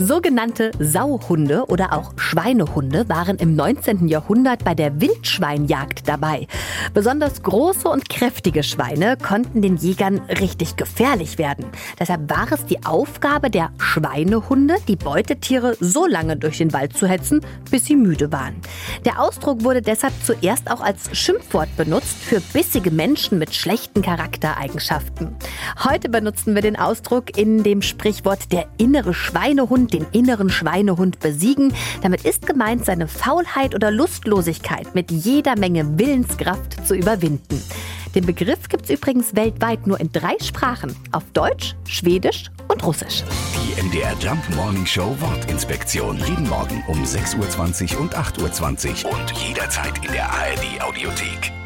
Sogenannte Sauhunde oder auch Schweinehunde waren im 19. Jahrhundert bei der Wildschweinjagd dabei. Besonders große und kräftige Schweine konnten den Jägern richtig gefährlich werden. Deshalb war es die Aufgabe der Schweinehunde, die Beutetiere so lange durch den Wald zu hetzen, bis sie müde waren. Der Ausdruck wurde deshalb zuerst auch als Schimpfwort benutzt für bissige Menschen mit schlechten Charaktereigenschaften. Heute benutzen wir den Ausdruck in dem Sprichwort der innere Schweinehund den inneren Schweinehund besiegen. Damit ist gemeint, seine Faulheit oder Lustlosigkeit mit jeder Menge Willenskraft zu überwinden. Den Begriff gibt es übrigens weltweit nur in drei Sprachen. Auf Deutsch, Schwedisch und Russisch. Die MDR Jump Morning Show Wortinspektion. Jeden Morgen um 6.20 Uhr und 8.20 Uhr und jederzeit in der ARD Audiothek.